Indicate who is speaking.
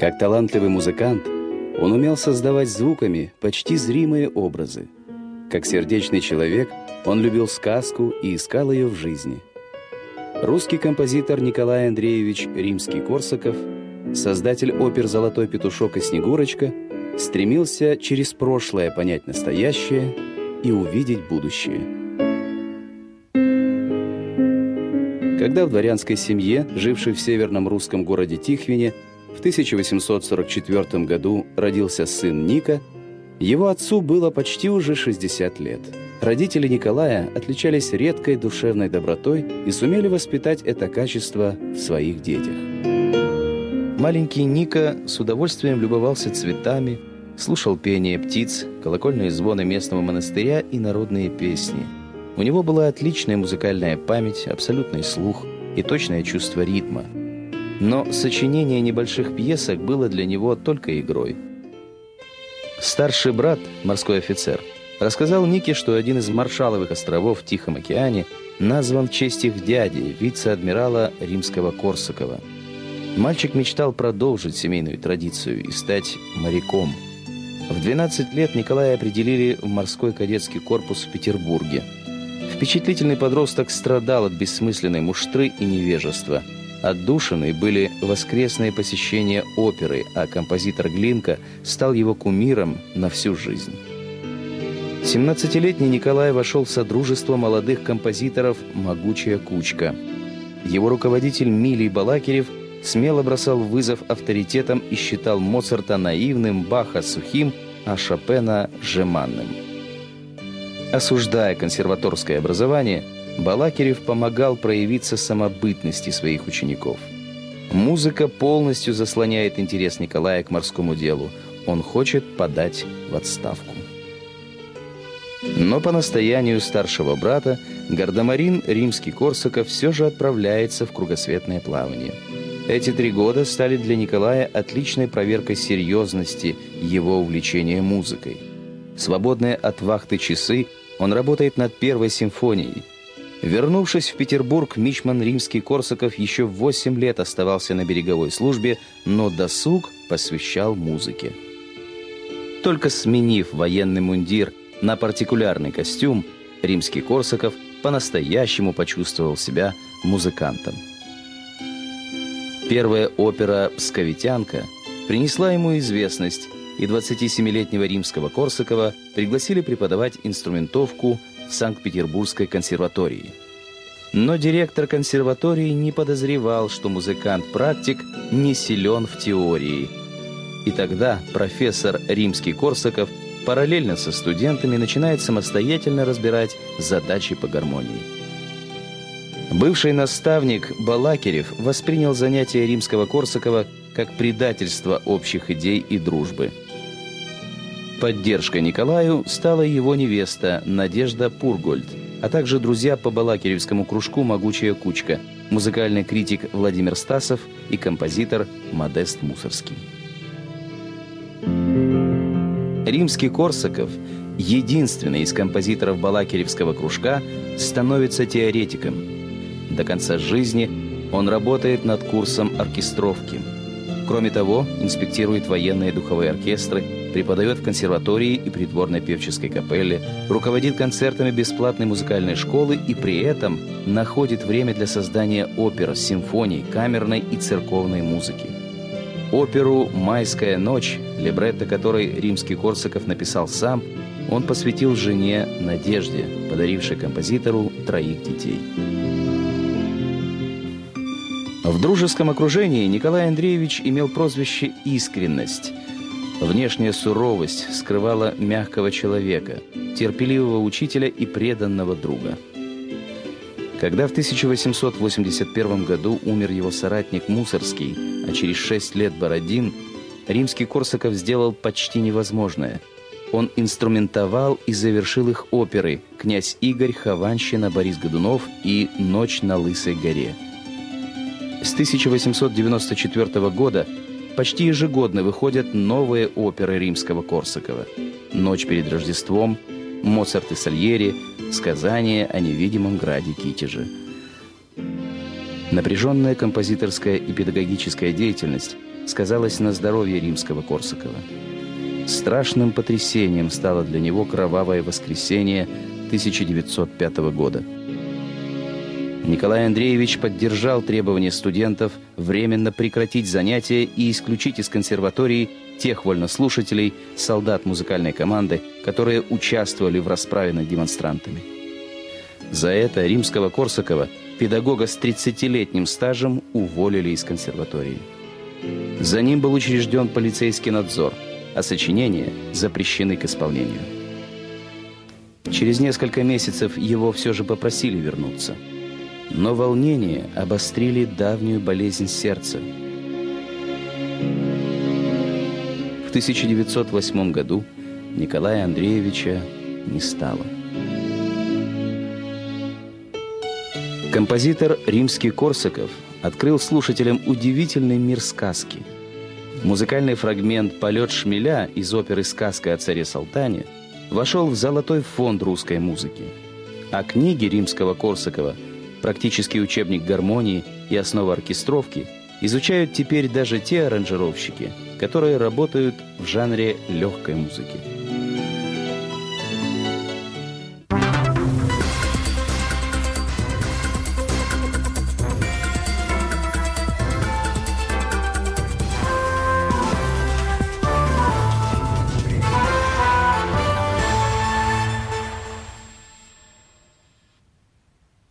Speaker 1: Как талантливый музыкант, он умел создавать звуками почти зримые образы. Как сердечный человек, он любил сказку и искал ее в жизни. Русский композитор Николай Андреевич Римский-Корсаков, создатель опер «Золотой петушок» и «Снегурочка», стремился через прошлое понять настоящее и увидеть будущее. Когда в дворянской семье, жившей в северном русском городе Тихвине, в 1844 году родился сын Ника, его отцу было почти уже 60 лет. Родители Николая отличались редкой душевной добротой и сумели воспитать это качество в своих детях. Маленький Ника с удовольствием любовался цветами, слушал пение птиц, колокольные звоны местного монастыря и народные песни. У него была отличная музыкальная память, абсолютный слух и точное чувство ритма. Но сочинение небольших пьесок было для него только игрой. Старший брат, морской офицер, рассказал Нике, что один из маршаловых островов в Тихом океане назван в честь их дяди, вице-адмирала римского Корсакова. Мальчик мечтал продолжить семейную традицию и стать моряком – в 12 лет Николая определили в морской кадетский корпус в Петербурге. Впечатлительный подросток страдал от бессмысленной муштры и невежества. Отдушенные были воскресные посещения оперы, а композитор Глинка стал его кумиром на всю жизнь. 17-летний Николай вошел в содружество молодых композиторов «Могучая кучка». Его руководитель Милий Балакирев – смело бросал вызов авторитетам и считал Моцарта наивным, Баха сухим, а Шопена жеманным. Осуждая консерваторское образование, Балакирев помогал проявиться самобытности своих учеников. Музыка полностью заслоняет интерес Николая к морскому делу. Он хочет подать в отставку. Но по настоянию старшего брата Гардемарин Римский-Корсаков все же отправляется в кругосветное плавание – эти три года стали для Николая отличной проверкой серьезности его увлечения музыкой. Свободные от вахты часы он работает над первой симфонией. Вернувшись в Петербург, Мичман Римский-Корсаков еще в 8 лет оставался на береговой службе, но досуг посвящал музыке. Только сменив военный мундир на партикулярный костюм, Римский-Корсаков по-настоящему почувствовал себя музыкантом. Первая опера «Псковитянка» принесла ему известность, и 27-летнего римского Корсакова пригласили преподавать инструментовку в Санкт-Петербургской консерватории. Но директор консерватории не подозревал, что музыкант-практик не силен в теории. И тогда профессор Римский Корсаков параллельно со студентами начинает самостоятельно разбирать задачи по гармонии. Бывший наставник Балакирев воспринял занятия римского Корсакова как предательство общих идей и дружбы. Поддержкой Николаю стала его невеста Надежда Пургольд, а также друзья по Балакиревскому кружку «Могучая кучка», музыкальный критик Владимир Стасов и композитор Модест Мусорский. Римский Корсаков, единственный из композиторов Балакиревского кружка, становится теоретиком – до конца жизни он работает над курсом оркестровки. Кроме того, инспектирует военные духовые оркестры, преподает в консерватории и придворной певческой капелле, руководит концертами бесплатной музыкальной школы и при этом находит время для создания опер, симфоний, камерной и церковной музыки. Оперу «Майская ночь», либретто которой римский Корсаков написал сам, он посвятил жене Надежде, подарившей композитору троих детей. В дружеском окружении Николай Андреевич имел прозвище «Искренность». Внешняя суровость скрывала мягкого человека, терпеливого учителя и преданного друга. Когда в 1881 году умер его соратник Мусорский, а через шесть лет Бородин, римский Корсаков сделал почти невозможное. Он инструментовал и завершил их оперы «Князь Игорь», «Хованщина», «Борис Годунов» и «Ночь на Лысой горе». С 1894 года почти ежегодно выходят новые оперы римского Корсакова. «Ночь перед Рождеством», «Моцарт и Сальери», «Сказание о невидимом граде Китеже». Напряженная композиторская и педагогическая деятельность сказалось на здоровье римского Корсакова. Страшным потрясением стало для него кровавое воскресенье 1905 года. Николай Андреевич поддержал требования студентов временно прекратить занятия и исключить из консерватории тех вольнослушателей, солдат музыкальной команды, которые участвовали в расправе над демонстрантами. За это римского Корсакова, педагога с 30-летним стажем, уволили из консерватории. За ним был учрежден полицейский надзор, а сочинения запрещены к исполнению. Через несколько месяцев его все же попросили вернуться. Но волнения обострили давнюю болезнь сердца – В 1908 году Николая Андреевича не стало. Композитор римский Корсаков открыл слушателям удивительный мир сказки. Музыкальный фрагмент «Полет шмеля» из оперы «Сказка о царе Салтане» вошел в золотой фонд русской музыки. А книги римского Корсакова, практический учебник гармонии и основа оркестровки, изучают теперь даже те аранжировщики – которые работают в жанре легкой музыки.